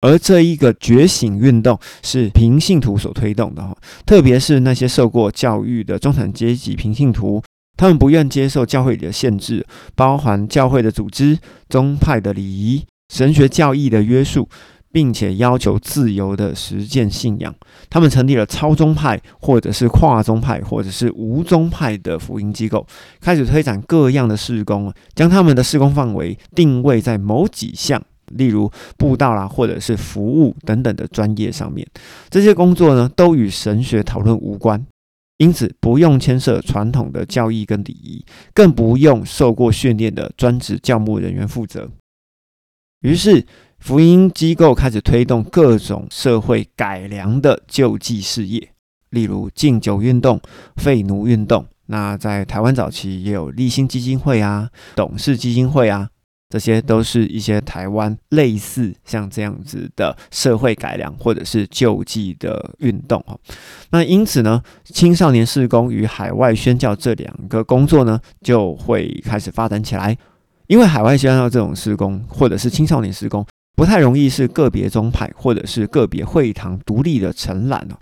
而这一个觉醒运动是平信徒所推动的哈，特别是那些受过教育的中产阶级平信徒，他们不愿接受教会里的限制，包含教会的组织、宗派的礼仪、神学教义的约束，并且要求自由的实践信仰。他们成立了超宗派，或者是跨宗派，或者是无宗派的福音机构，开始推展各样的事工，将他们的事工范围定位在某几项。例如布道啦，或者是服务等等的专业上面，这些工作呢，都与神学讨论无关，因此不用牵涉传统的教义跟礼仪，更不用受过训练的专职教牧人员负责。于是，福音机构开始推动各种社会改良的救济事业，例如禁酒运动、废奴运动。那在台湾早期也有立新基金会啊、董事基金会啊。这些都是一些台湾类似像这样子的社会改良或者是救济的运动哈。那因此呢，青少年事工与海外宣教这两个工作呢，就会开始发展起来。因为海外宣教这种施工或者是青少年施工，不太容易是个别宗派或者是个别会堂独立的承揽哦。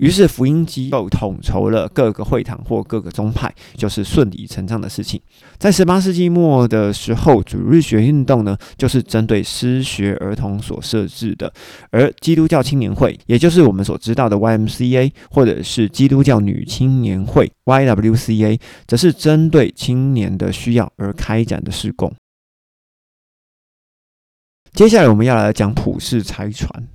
于是福音机构统筹了各个会堂或各个宗派，就是顺理成章的事情。在十八世纪末的时候，主日学运动呢，就是针对失学儿童所设置的；而基督教青年会，也就是我们所知道的 YMCA，或者是基督教女青年会 YWCA，则是针对青年的需要而开展的事工。接下来我们要来讲普世财传。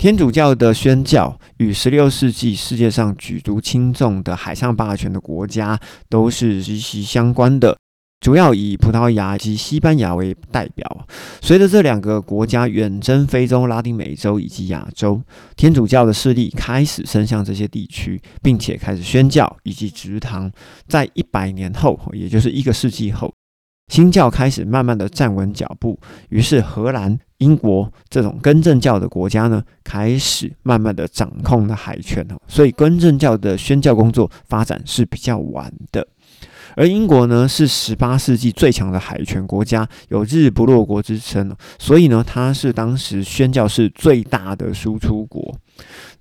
天主教的宣教与十六世纪世界上举足轻重的海上霸权的国家都是息息相关的，主要以葡萄牙及西班牙为代表。随着这两个国家远征非洲、拉丁美洲以及亚洲，天主教的势力开始伸向这些地区，并且开始宣教以及植堂。在一百年后，也就是一个世纪后。新教开始慢慢的站稳脚步，于是荷兰、英国这种根正教的国家呢，开始慢慢的掌控了海权哦。所以根正教的宣教工作发展是比较晚的。而英国呢，是十八世纪最强的海权国家，有日不落国之称所以呢，它是当时宣教士最大的输出国。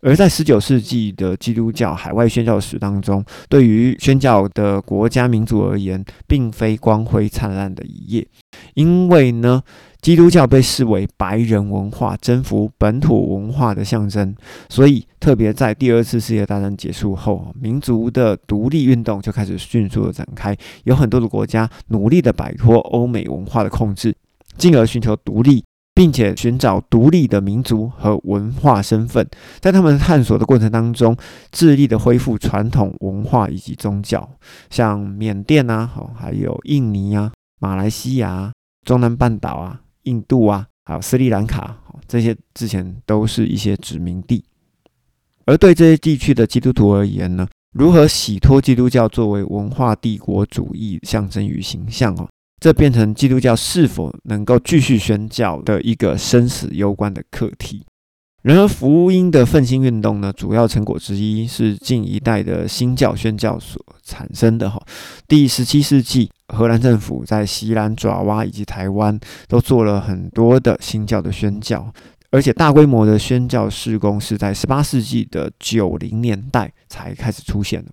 而在十九世纪的基督教海外宣教史当中，对于宣教的国家民族而言，并非光辉灿烂的一页，因为呢，基督教被视为白人文化征服本土文化的象征，所以特别在第二次世界大战结束后，民族的独立运动就开始迅速的展开，有很多的国家努力的摆脱欧美文化的控制，进而寻求独立。并且寻找独立的民族和文化身份，在他们探索的过程当中，致力的恢复传统文化以及宗教，像缅甸啊，还有印尼啊、马来西亚、中南半岛啊、印度啊，还有斯里兰卡，这些之前都是一些殖民地。而对这些地区的基督徒而言呢，如何洗脱基督教作为文化帝国主义象征与形象哦？这变成基督教是否能够继续宣教的一个生死攸关的课题。然而，福音的奋兴运动呢，主要成果之一是近一代的新教宣教所产生的。哈，第十七世纪，荷兰政府在西兰、爪哇以及台湾都做了很多的新教的宣教，而且大规模的宣教事工是在十八世纪的九零年代才开始出现的。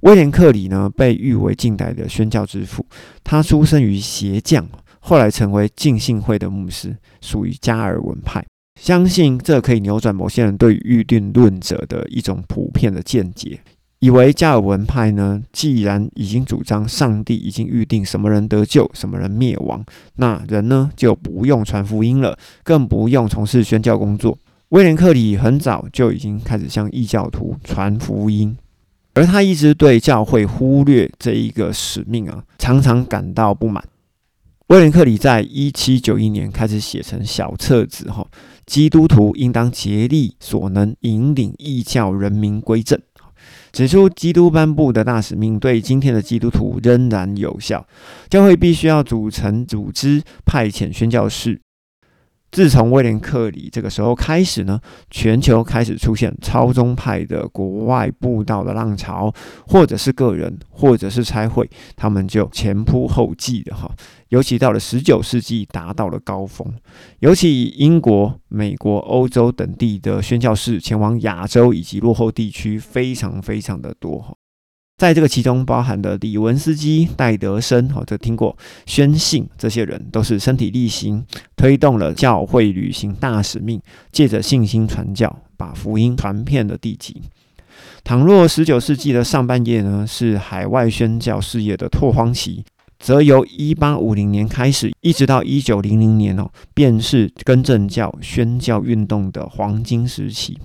威廉·克里呢，被誉为近代的宣教之父。他出生于鞋匠，后来成为浸信会的牧师，属于加尔文派。相信这可以扭转某些人对预定论者的一种普遍的见解，以为加尔文派呢，既然已经主张上帝已经预定什么人得救，什么人灭亡，那人呢就不用传福音了，更不用从事宣教工作。威廉·克里很早就已经开始向异教徒传福音。而他一直对教会忽略这一个使命啊，常常感到不满。威廉·克里在一七九一年开始写成小册子，哈，基督徒应当竭力所能引领异教人民归正，指出基督颁布的大使命对今天的基督徒仍然有效。教会必须要组成组织，派遣宣教士。自从威廉克里这个时候开始呢，全球开始出现超宗派的国外布道的浪潮，或者是个人，或者是差会，他们就前仆后继的哈。尤其到了十九世纪，达到了高峰。尤其英国、美国、欧洲等地的宣教士前往亚洲以及落后地区，非常非常的多哈。在这个其中包含的李文斯基、戴德生，哈，这听过宣信这些人，都是身体力行，推动了教会履行大使命，借着信心传教，把福音传遍了地极。倘若十九世纪的上半叶呢，是海外宣教事业的拓荒期，则由一八五零年开始，一直到一九零零年哦，便是更正教宣教运动的黄金时期。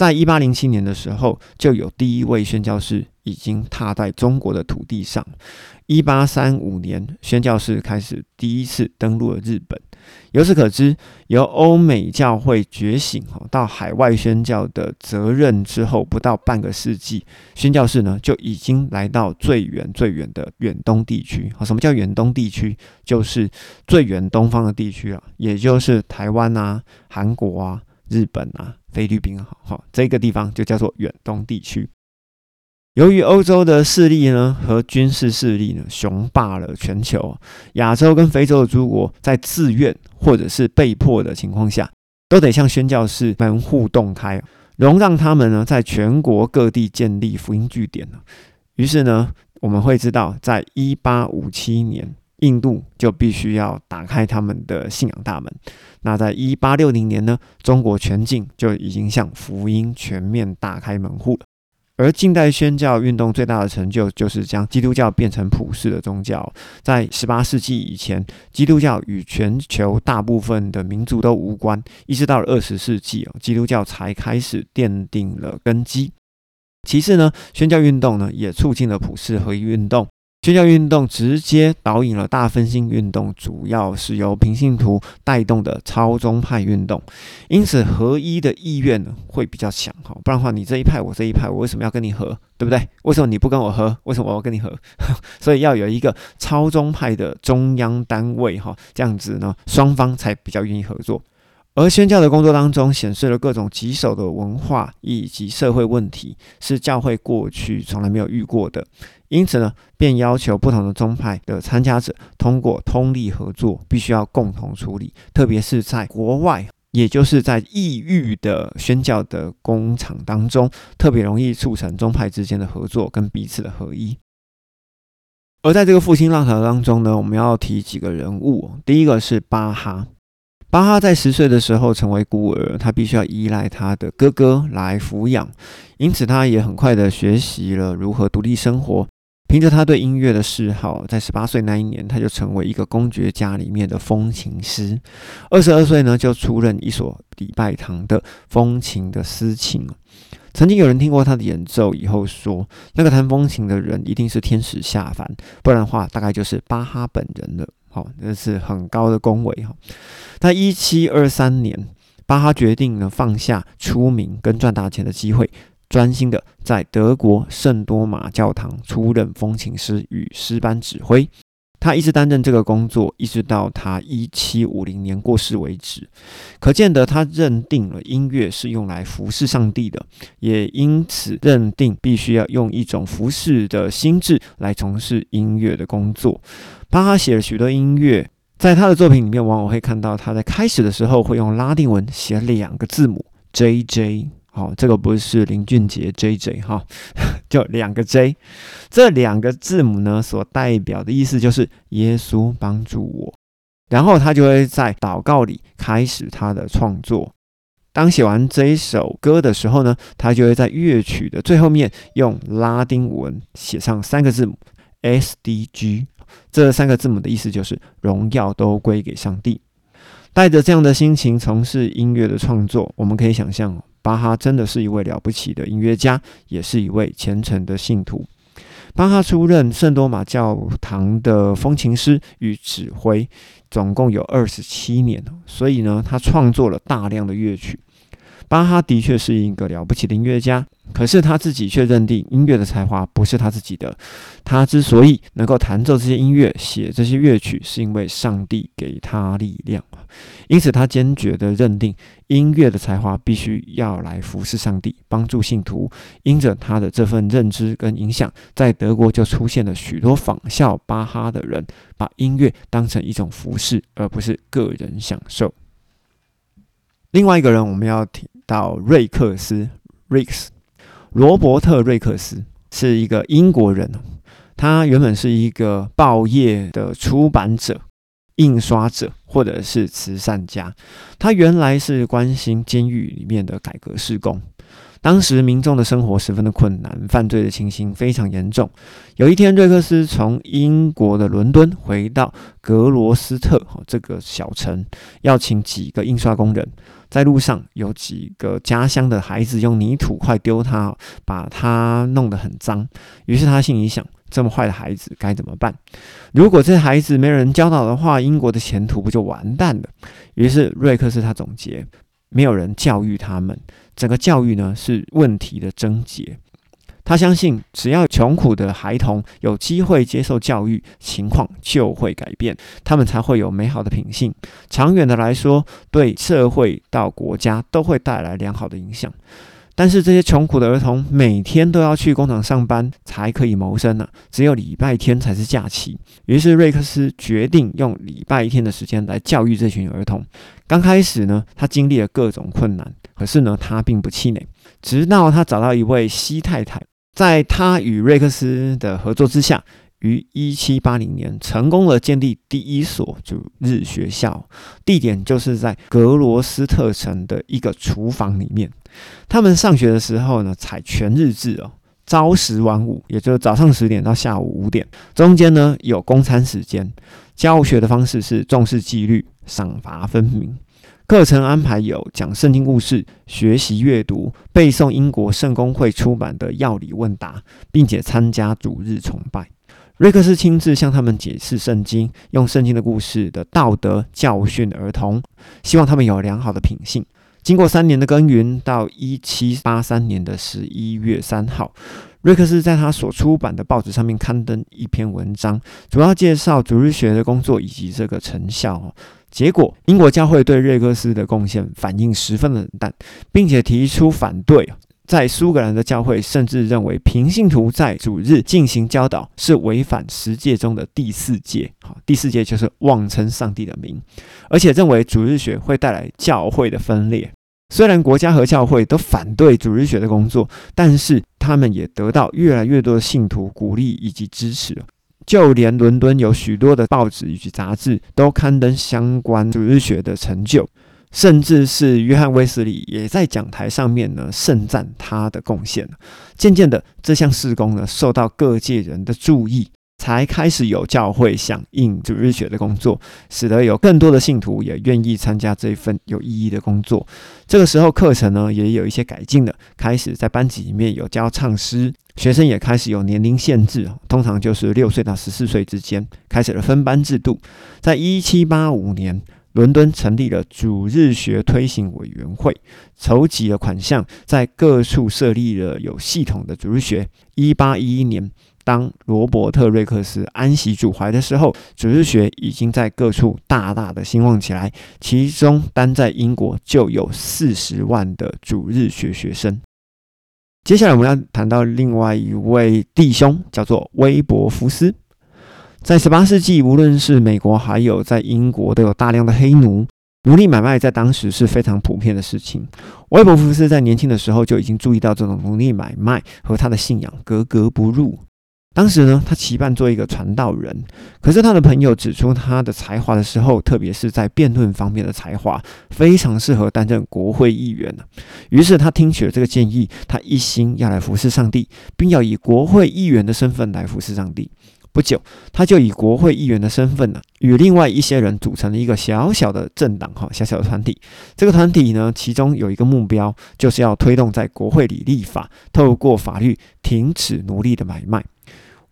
在一八零七年的时候，就有第一位宣教士已经踏在中国的土地上。一八三五年，宣教士开始第一次登陆了日本。由此可知，由欧美教会觉醒哈到海外宣教的责任之后，不到半个世纪，宣教士呢就已经来到最远最远的远东地区。好，什么叫远东地区？就是最远东方的地区啊，也就是台湾啊、韩国啊。日本啊，菲律宾啊，好，这个地方就叫做远东地区。由于欧洲的势力呢和军事势力呢雄霸了全球，亚洲跟非洲的诸国在自愿或者是被迫的情况下，都得向宣教士门户洞开，容让他们呢在全国各地建立福音据点于是呢，我们会知道，在一八五七年。印度就必须要打开他们的信仰大门。那在一八六零年呢，中国全境就已经向福音全面打开门户了。而近代宣教运动最大的成就，就是将基督教变成普世的宗教。在十八世纪以前，基督教与全球大部分的民族都无关，一直到了二十世纪哦，基督教才开始奠定了根基。其次呢，宣教运动呢，也促进了普世合一运动。宣教运动直接导引了大分心运动，主要是由平信徒带动的超宗派运动，因此合一的意愿呢会比较强哈。不然的话，你这一派我这一派，我为什么要跟你合？对不对？为什么你不跟我合？为什么我要跟你合？所以要有一个超宗派的中央单位哈，这样子呢，双方才比较愿意合作。而宣教的工作当中，显示了各种棘手的文化以及社会问题，是教会过去从来没有遇过的。因此呢，便要求不同的宗派的参加者通过通力合作，必须要共同处理。特别是在国外，也就是在异域的宣教的工厂当中，特别容易促成宗派之间的合作跟彼此的合一。而在这个复兴浪潮当中呢，我们要提几个人物。第一个是巴哈。巴哈在十岁的时候成为孤儿，他必须要依赖他的哥哥来抚养，因此他也很快的学习了如何独立生活。凭着他对音乐的嗜好，在十八岁那一年，他就成为一个公爵家里面的风琴师。二十二岁呢，就出任一所礼拜堂的风琴的司琴。曾经有人听过他的演奏以后说，那个弹风琴的人一定是天使下凡，不然的话，大概就是巴哈本人了。好，这是很高的恭维哈。在一七二三年，巴哈决定呢放下出名跟赚大钱的机会，专心的在德国圣多玛教堂出任风琴师与诗班指挥。他一直担任这个工作，一直到他一七五零年过世为止。可见得他认定了音乐是用来服侍上帝的，也因此认定必须要用一种服侍的心智来从事音乐的工作。巴哈写了许多音乐，在他的作品里面，往往会看到他在开始的时候会用拉丁文写两个字母 J J。好，这个不是林俊杰 J J 哈，就两个 J，这两个字母呢，所代表的意思就是耶稣帮助我。然后他就会在祷告里开始他的创作。当写完这一首歌的时候呢，他就会在乐曲的最后面用拉丁文写上三个字母 S D G，这三个字母的意思就是荣耀都归给上帝。带着这样的心情从事音乐的创作，我们可以想象。巴哈真的是一位了不起的音乐家，也是一位虔诚的信徒。巴哈出任圣多玛教堂的风琴师与指挥，总共有二十七年，所以呢，他创作了大量的乐曲。巴哈的确是一个了不起的音乐家，可是他自己却认定音乐的才华不是他自己的。他之所以能够弹奏这些音乐、写这些乐曲，是因为上帝给他力量。因此，他坚决地认定音乐的才华必须要来服侍上帝，帮助信徒。因着他的这份认知跟影响，在德国就出现了许多仿效巴哈的人，把音乐当成一种服饰，而不是个人享受。另外一个人，我们要提到瑞克斯 （Rex），罗伯特·瑞克斯是一个英国人。他原本是一个报业的出版者、印刷者，或者是慈善家。他原来是关心监狱里面的改革施工。当时民众的生活十分的困难，犯罪的情形非常严重。有一天，瑞克斯从英国的伦敦回到格罗斯特这个小城，要请几个印刷工人。在路上，有几个家乡的孩子用泥土块丢他，把他弄得很脏。于是他心里想：这么坏的孩子该怎么办？如果这孩子没人教导的话，英国的前途不就完蛋了？于是瑞克是他总结。没有人教育他们，整个教育呢是问题的症结。他相信，只要穷苦的孩童有机会接受教育，情况就会改变，他们才会有美好的品性。长远的来说，对社会到国家都会带来良好的影响。但是这些穷苦的儿童每天都要去工厂上班才可以谋生呢，只有礼拜天才是假期。于是瑞克斯决定用礼拜天的时间来教育这群儿童。刚开始呢，他经历了各种困难，可是呢，他并不气馁。直到他找到一位西太太，在他与瑞克斯的合作之下。于一七八零年成功了建立第一所主日学校，地点就是在格罗斯特城的一个厨房里面。他们上学的时候呢，采全日制哦，朝十晚五，也就是早上十点到下午五点，中间呢有公餐时间。教学的方式是重视纪律，赏罚分明。课程安排有讲圣经故事、学习阅读、背诵英国圣公会出版的要理问答，并且参加主日崇拜。瑞克斯亲自向他们解释圣经，用圣经的故事的道德教训儿童，希望他们有良好的品性。经过三年的耕耘，到一七八三年的十一月三号，瑞克斯在他所出版的报纸上面刊登一篇文章，主要介绍主日学的工作以及这个成效。结果，英国教会对瑞克斯的贡献反应十分冷淡，并且提出反对。在苏格兰的教会甚至认为平信徒在主日进行教导是违反十诫中的第四诫，好，第四诫就是妄称上帝的名，而且认为主日学会带来教会的分裂。虽然国家和教会都反对主日学的工作，但是他们也得到越来越多的信徒鼓励以及支持。就连伦敦有许多的报纸以及杂志都刊登相关主日学的成就。甚至是约翰威斯利也在讲台上面呢盛赞他的贡献。渐渐的，这项事工呢受到各界人的注意，才开始有教会响应主日学的工作，使得有更多的信徒也愿意参加这份有意义的工作。这个时候，课程呢也有一些改进了，开始在班级里面有教唱诗，学生也开始有年龄限制，通常就是六岁到十四岁之间，开始了分班制度。在一七八五年。伦敦成立了主日学推行委员会，筹集了款项，在各处设立了有系统的主日学。一八一一年，当罗伯特·瑞克斯安息主怀的时候，主日学已经在各处大大的兴旺起来。其中，单在英国就有四十万的主日学学生。接下来，我们要谈到另外一位弟兄，叫做威伯福斯。在十八世纪，无论是美国还有在英国，都有大量的黑奴，奴隶买卖在当时是非常普遍的事情。威伯福斯在年轻的时候就已经注意到这种奴隶买卖和他的信仰格格不入。当时呢，他期盼做一个传道人，可是他的朋友指出他的才华的时候，特别是在辩论方面的才华，非常适合担任国会议员于是他听取了这个建议，他一心要来服侍上帝，并要以国会议员的身份来服侍上帝。不久，他就以国会议员的身份呢，与另外一些人组成了一个小小的政党，哈，小小的团体。这个团体呢，其中有一个目标，就是要推动在国会里立法，透过法律停止奴隶的买卖。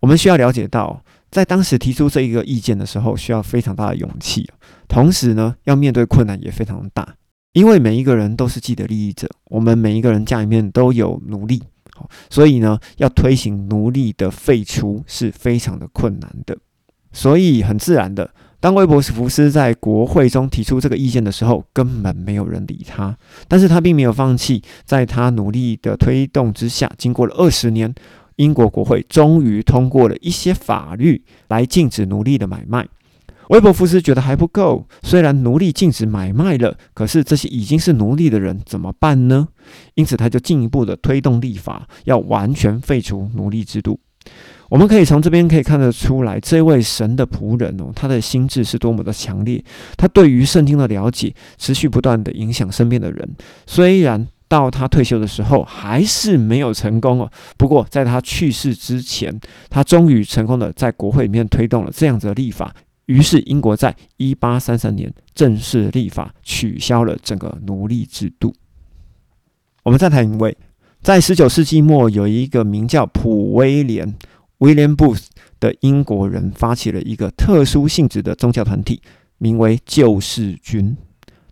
我们需要了解到，在当时提出这一个意见的时候，需要非常大的勇气，同时呢，要面对困难也非常大。因为每一个人都是既得利益者，我们每一个人家里面都有奴隶，所以呢，要推行奴隶的废除是非常的困难的。所以很自然的，当威伯福斯在国会中提出这个意见的时候，根本没有人理他。但是他并没有放弃，在他努力的推动之下，经过了二十年，英国国会终于通过了一些法律来禁止奴隶的买卖。威伯福斯觉得还不够，虽然奴隶禁止买卖了，可是这些已经是奴隶的人怎么办呢？因此，他就进一步的推动立法，要完全废除奴隶制度。我们可以从这边可以看得出来，这位神的仆人哦，他的心智是多么的强烈。他对于圣经的了解，持续不断的影响身边的人。虽然到他退休的时候还是没有成功哦，不过在他去世之前，他终于成功的在国会里面推动了这样子的立法。于是，英国在一八三三年正式立法，取消了整个奴隶制度。我们再谈一位，在十九世纪末，有一个名叫普威廉。William Booth 的英国人发起了一个特殊性质的宗教团体，名为救世军。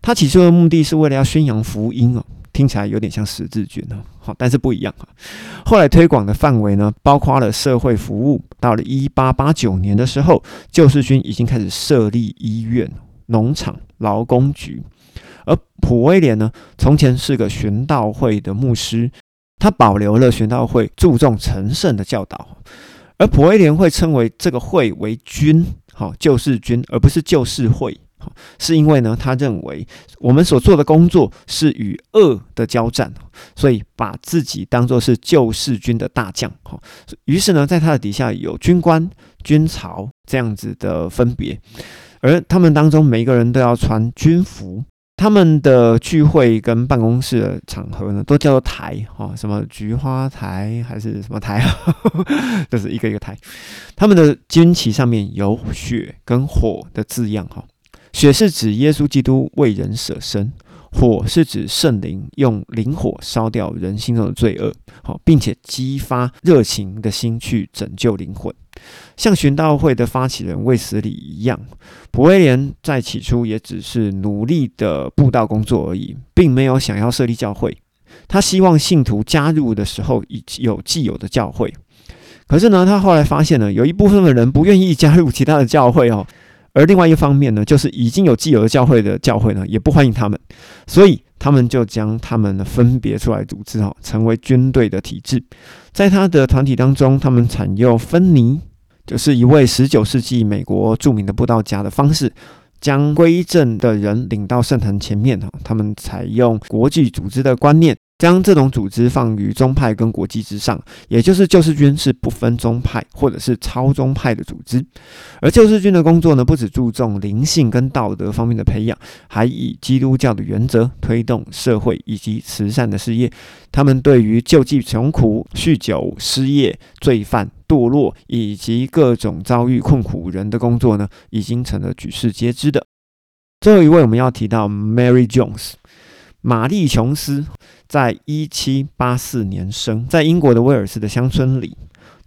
他起初的目的是为了要宣扬福音哦，听起来有点像十字军哦，好，但是不一样啊。后来推广的范围呢，包括了社会服务。到了一八八九年的时候，救世军已经开始设立医院、农场、劳工局。而普威廉呢，从前是个玄道会的牧师，他保留了玄道会注重成圣的教导。而普威廉会称为这个会为军，好救世军，而不是救世会，是因为呢，他认为我们所做的工作是与恶的交战，所以把自己当作是救世军的大将，哈，于是呢，在他的底下有军官、军曹这样子的分别，而他们当中每一个人都要穿军服。他们的聚会跟办公室的场合呢，都叫做台哈，什么菊花台还是什么台啊，就是一个一个台。他们的军旗上面有血跟火的字样哈，血是指耶稣基督为人舍身。火是指圣灵用灵火烧掉人心中的罪恶，好，并且激发热情的心去拯救灵魂，像寻道会的发起人卫斯理一样。普威廉在起初也只是努力的布道工作而已，并没有想要设立教会。他希望信徒加入的时候已有既有的教会，可是呢，他后来发现呢，有一部分的人不愿意加入其他的教会哦。而另外一方面呢，就是已经有既有的教会的教会呢，也不欢迎他们，所以他们就将他们分别出来组织哦，成为军队的体制。在他的团体当中，他们采用芬尼，就是一位十九世纪美国著名的布道家的方式，将归正的人领到圣坛前面哈。他们采用国际组织的观念。将这种组织放于宗派跟国际之上，也就是救世军是不分宗派或者是超宗派的组织。而救世军的工作呢，不只注重灵性跟道德方面的培养，还以基督教的原则推动社会以及慈善的事业。他们对于救济穷苦、酗酒、失业、罪犯、堕落以及各种遭遇困苦人的工作呢，已经成了举世皆知的。最后一位，我们要提到 Mary Jones。玛丽琼斯在一七八四年生在英国的威尔士的乡村里，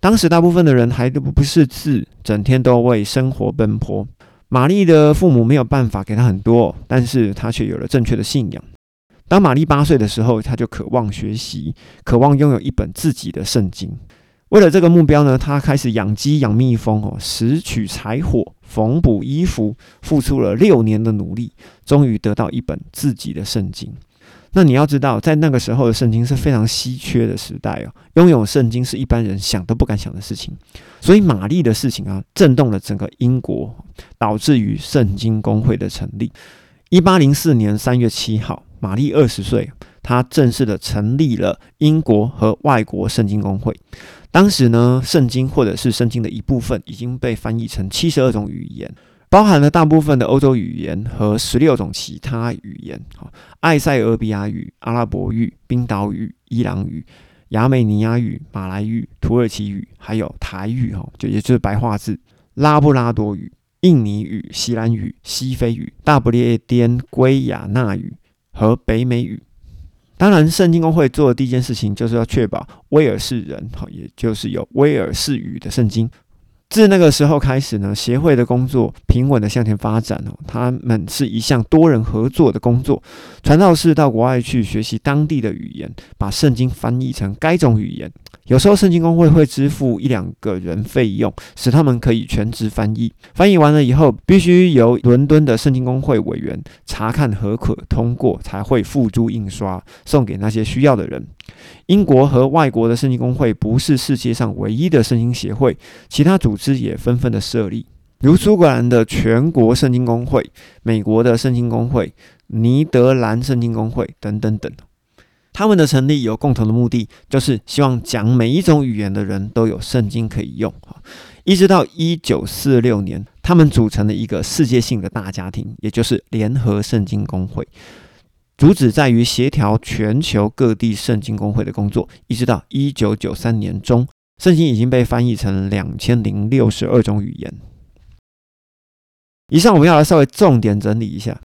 当时大部分的人还都不识字，整天都为生活奔波。玛丽的父母没有办法给她很多，但是她却有了正确的信仰。当玛丽八岁的时候，她就渴望学习，渴望拥有一本自己的圣经。为了这个目标呢，她开始养鸡、养蜜蜂哦，拾取柴火、缝补衣服，付出了六年的努力，终于得到一本自己的圣经。那你要知道，在那个时候的圣经是非常稀缺的时代哦，拥有圣经是一般人想都不敢想的事情。所以玛丽的事情啊，震动了整个英国，导致于圣经公会的成立。一八零四年三月七号，玛丽二十岁，她正式的成立了英国和外国圣经公会。当时呢，圣经或者是圣经的一部分已经被翻译成七十二种语言。包含了大部分的欧洲语言和十六种其他语言，哈，埃塞俄比亚语、阿拉伯语、冰岛语、伊朗语、亚美尼亚语、马来语、土耳其语，还有台语，哈，就也就是白话字、拉布拉多语、印尼语、西兰语、西非语、大不列颠圭亚那语和北美语。当然，圣经公会做的第一件事情就是要确保威尔士人，哈，也就是有威尔士语的圣经。自那个时候开始呢，协会的工作平稳的向前发展哦。他们是一项多人合作的工作，传道士到国外去学习当地的语言，把圣经翻译成该种语言。有时候圣经公会会支付一两个人费用，使他们可以全职翻译。翻译完了以后，必须由伦敦的圣经公会委员查看合可通过，才会付诸印刷，送给那些需要的人。英国和外国的圣经公会不是世界上唯一的圣经协会，其他组织也纷纷的设立，如苏格兰的全国圣经公会、美国的圣经公会、尼德兰圣经公会等等等。他们的成立有共同的目的，就是希望讲每一种语言的人都有圣经可以用。一直到一九四六年，他们组成了一个世界性的大家庭，也就是联合圣经公会。主旨在于协调全球各地圣经公会的工作，一直到一九九三年中，圣经已经被翻译成两千零六十二种语言。以上我们要来稍微重点整理一下，